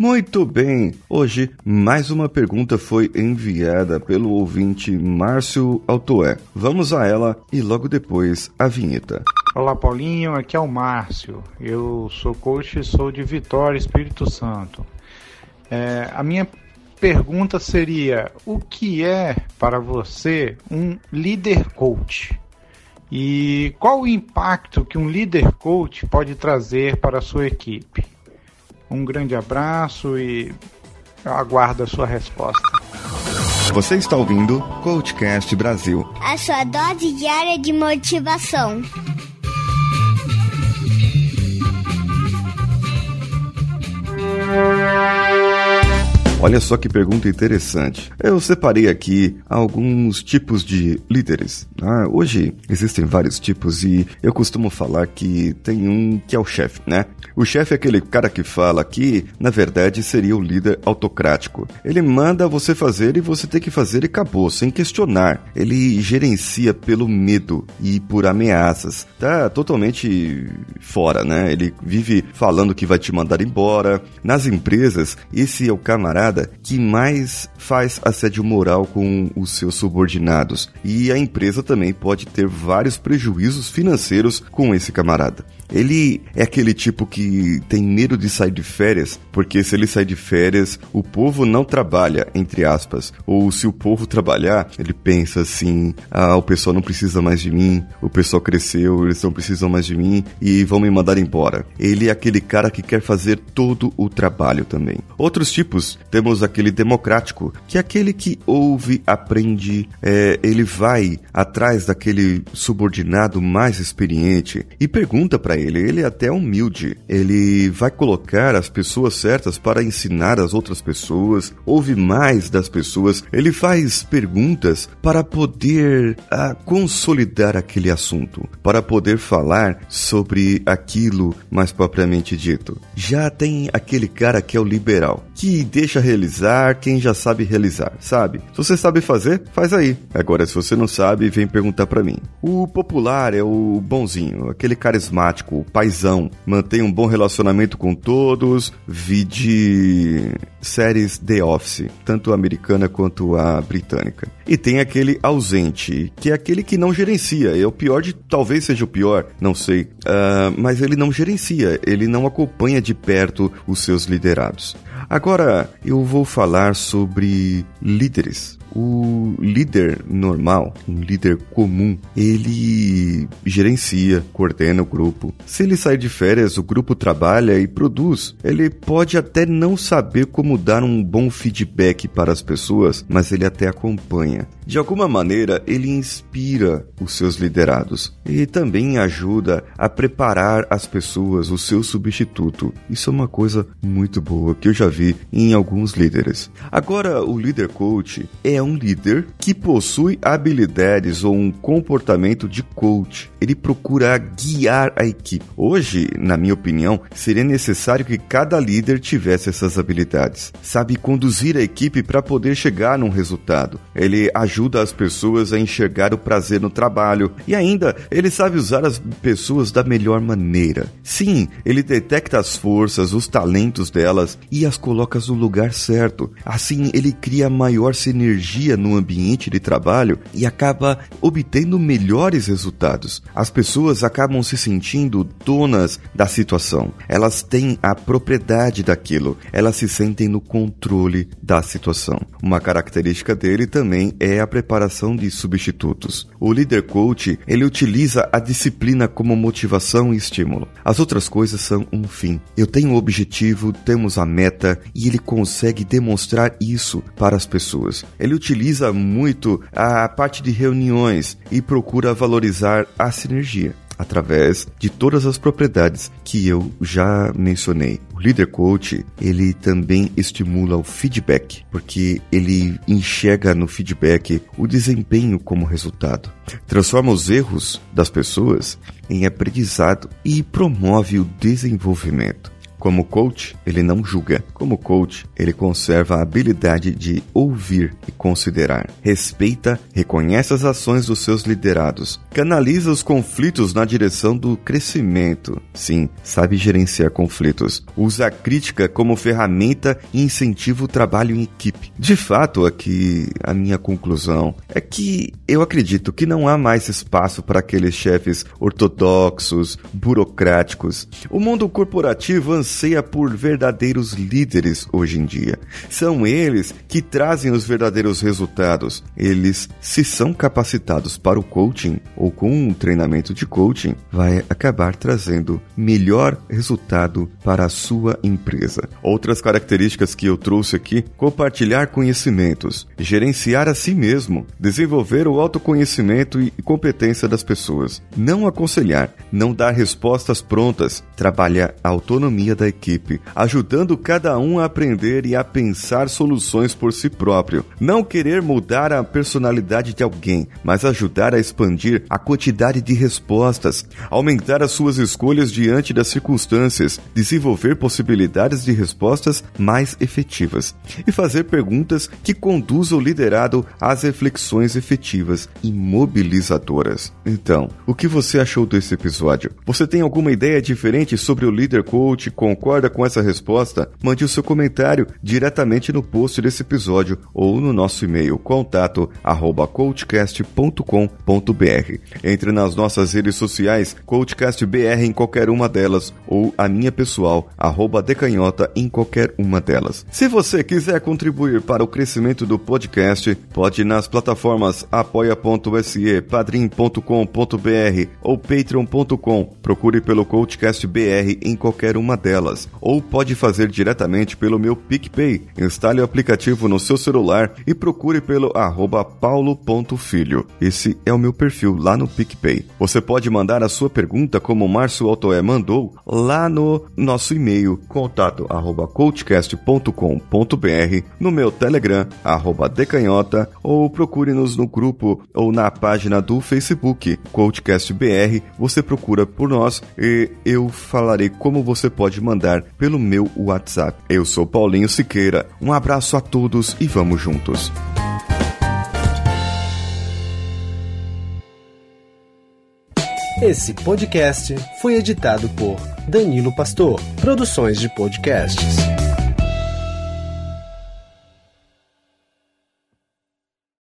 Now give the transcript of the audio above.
Muito bem, hoje mais uma pergunta foi enviada pelo ouvinte Márcio Altoé. Vamos a ela e logo depois a vinheta. Olá Paulinho, aqui é o Márcio. Eu sou coach e sou de Vitória, Espírito Santo. É, a minha pergunta seria: o que é para você um líder coach? E qual o impacto que um líder coach pode trazer para a sua equipe? Um grande abraço e eu aguardo a sua resposta. Você está ouvindo Coachcast Brasil a sua dose diária de motivação. Olha só que pergunta interessante. Eu separei aqui alguns tipos de líderes. Ah, hoje existem vários tipos e eu costumo falar que tem um que é o chefe, né? O chefe é aquele cara que fala que, na verdade, seria o líder autocrático. Ele manda você fazer e você tem que fazer e acabou, sem questionar. Ele gerencia pelo medo e por ameaças. Tá totalmente fora, né? Ele vive falando que vai te mandar embora. Nas empresas, esse é o camarada que mais faz assédio moral com os seus subordinados. E a empresa também pode ter vários prejuízos financeiros com esse camarada. Ele é aquele tipo que tem medo de sair de férias, porque se ele sair de férias, o povo não trabalha, entre aspas. Ou se o povo trabalhar, ele pensa assim: ah, o pessoal não precisa mais de mim, o pessoal cresceu, eles não precisam mais de mim e vão me mandar embora. Ele é aquele cara que quer fazer todo o trabalho também. Outros tipos, temos aquele democrático, que é aquele que ouve, aprende, é, ele vai atrás daquele subordinado mais experiente e pergunta para ele. Ele é até humilde. Ele vai colocar as pessoas certas para ensinar as outras pessoas, ouve mais das pessoas. Ele faz perguntas para poder ah, consolidar aquele assunto, para poder falar sobre aquilo mais propriamente dito. Já tem aquele cara que é o liberal, que deixa realizar quem já sabe realizar, sabe? Se você sabe fazer, faz aí. Agora, se você não sabe, vem perguntar para mim. O popular é o bonzinho, aquele carismático o paizão, mantém um bom relacionamento com todos, vide séries The Office, tanto a americana quanto a britânica. E tem aquele ausente, que é aquele que não gerencia, é o pior de, talvez seja o pior, não sei, uh, mas ele não gerencia, ele não acompanha de perto os seus liderados. Agora eu vou falar sobre líderes o líder normal, um líder comum, ele gerencia, coordena o grupo. Se ele sair de férias, o grupo trabalha e produz. Ele pode até não saber como dar um bom feedback para as pessoas, mas ele até acompanha. De alguma maneira, ele inspira os seus liderados e também ajuda a preparar as pessoas, o seu substituto. Isso é uma coisa muito boa que eu já vi em alguns líderes. Agora, o líder coach é um líder que possui habilidades ou um comportamento de coach. Ele procura guiar a equipe. Hoje, na minha opinião, seria necessário que cada líder tivesse essas habilidades. Sabe conduzir a equipe para poder chegar num resultado. Ele ajuda as pessoas a enxergar o prazer no trabalho e ainda ele sabe usar as pessoas da melhor maneira. Sim, ele detecta as forças, os talentos delas e as coloca no lugar certo. Assim, ele cria maior sinergia no ambiente de trabalho e acaba obtendo melhores resultados. As pessoas acabam se sentindo donas da situação. Elas têm a propriedade daquilo. Elas se sentem no controle da situação. Uma característica dele também é a preparação de substitutos. O líder coach, ele utiliza a disciplina como motivação e estímulo. As outras coisas são um fim. Eu tenho um objetivo, temos a meta e ele consegue demonstrar isso para as pessoas. Ele utiliza muito a parte de reuniões e procura valorizar a sinergia através de todas as propriedades que eu já mencionei. O líder coach, ele também estimula o feedback, porque ele enxerga no feedback o desempenho como resultado. Transforma os erros das pessoas em aprendizado e promove o desenvolvimento. Como coach, ele não julga. Como coach, ele conserva a habilidade de ouvir e considerar. Respeita, reconhece as ações dos seus liderados. Canaliza os conflitos na direção do crescimento. Sim, sabe gerenciar conflitos. Usa a crítica como ferramenta e incentiva o trabalho em equipe. De fato, aqui a minha conclusão é que eu acredito que não há mais espaço para aqueles chefes ortodoxos, burocráticos. O mundo corporativo anseia por verdadeiros líderes hoje em dia. São eles que trazem os verdadeiros resultados. Eles, se são capacitados para o coaching ou com um treinamento de coaching, vai acabar trazendo melhor resultado para a sua empresa. Outras características que eu trouxe aqui: compartilhar conhecimentos, gerenciar a si mesmo, desenvolver o autoconhecimento e competência das pessoas, não aconselhar, não dar respostas prontas, trabalhar a autonomia da equipe, ajudando cada um a aprender e a pensar soluções por si próprio, não querer mudar a personalidade de alguém, mas ajudar a expandir a quantidade de respostas, aumentar as suas escolhas diante das circunstâncias, desenvolver possibilidades de respostas mais efetivas e fazer perguntas que conduzam o liderado às reflexões efetivas e mobilizadoras. Então, o que você achou desse episódio? Você tem alguma ideia diferente sobre o líder coach? Concorda com essa resposta? Mande o seu comentário diretamente no post desse episódio ou no nosso e-mail contato coachcast.com.br. Entre nas nossas redes sociais, CoachCastBR em qualquer uma delas ou a minha pessoal, arroba decanhota em qualquer uma delas. Se você quiser contribuir para o crescimento do podcast, pode ir nas plataformas apoia.se, padrim.com.br ou patreon.com. Procure pelo CoachCast BR em qualquer uma delas. Ou pode fazer diretamente pelo meu PicPay. Instale o aplicativo no seu celular e procure pelo arroba paulo.filho. Esse é o meu perfil lá no PicPay. Você pode mandar a sua pergunta como o Márcio Altoé mandou lá no nosso e-mail contato coachcast.com.br, no meu Telegram arroba decanhota ou procure-nos no grupo ou na página do Facebook Coachcast BR. Você procura por nós e eu falarei como você pode mandar pelo meu WhatsApp. Eu sou Paulinho Siqueira. Um abraço a todos e vamos juntos. Esse podcast foi editado por Danilo Pastor, Produções de Podcasts.